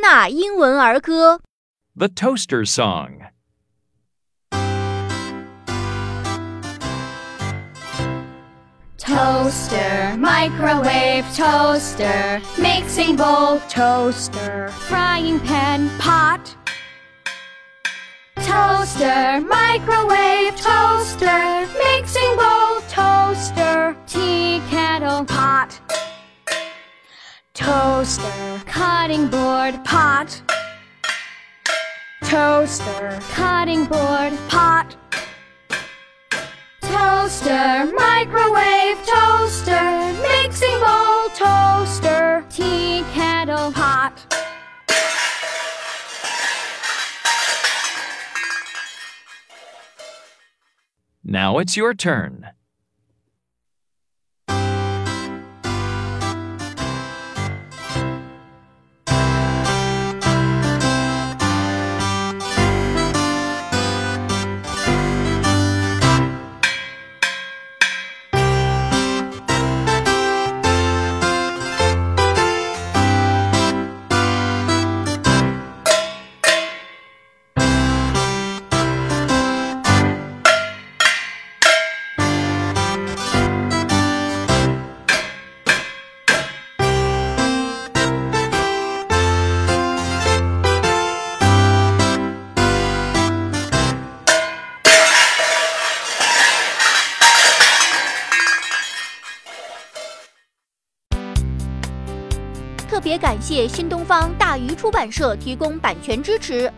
纳英文儿歌。 The Toaster Song. Toaster, microwave, toaster, mixing bowl, toaster, frying pan, pot. Toaster, microwave, toaster, mixing bowl, toaster, tea kettle, pot. Toaster, cutting board, pot. Toaster, cutting board, pot. Toaster, microwave, toaster, mixing bowl, toaster, tea kettle, pot. Now it's your turn. 特别感谢新东方大鱼出版社提供版权支持。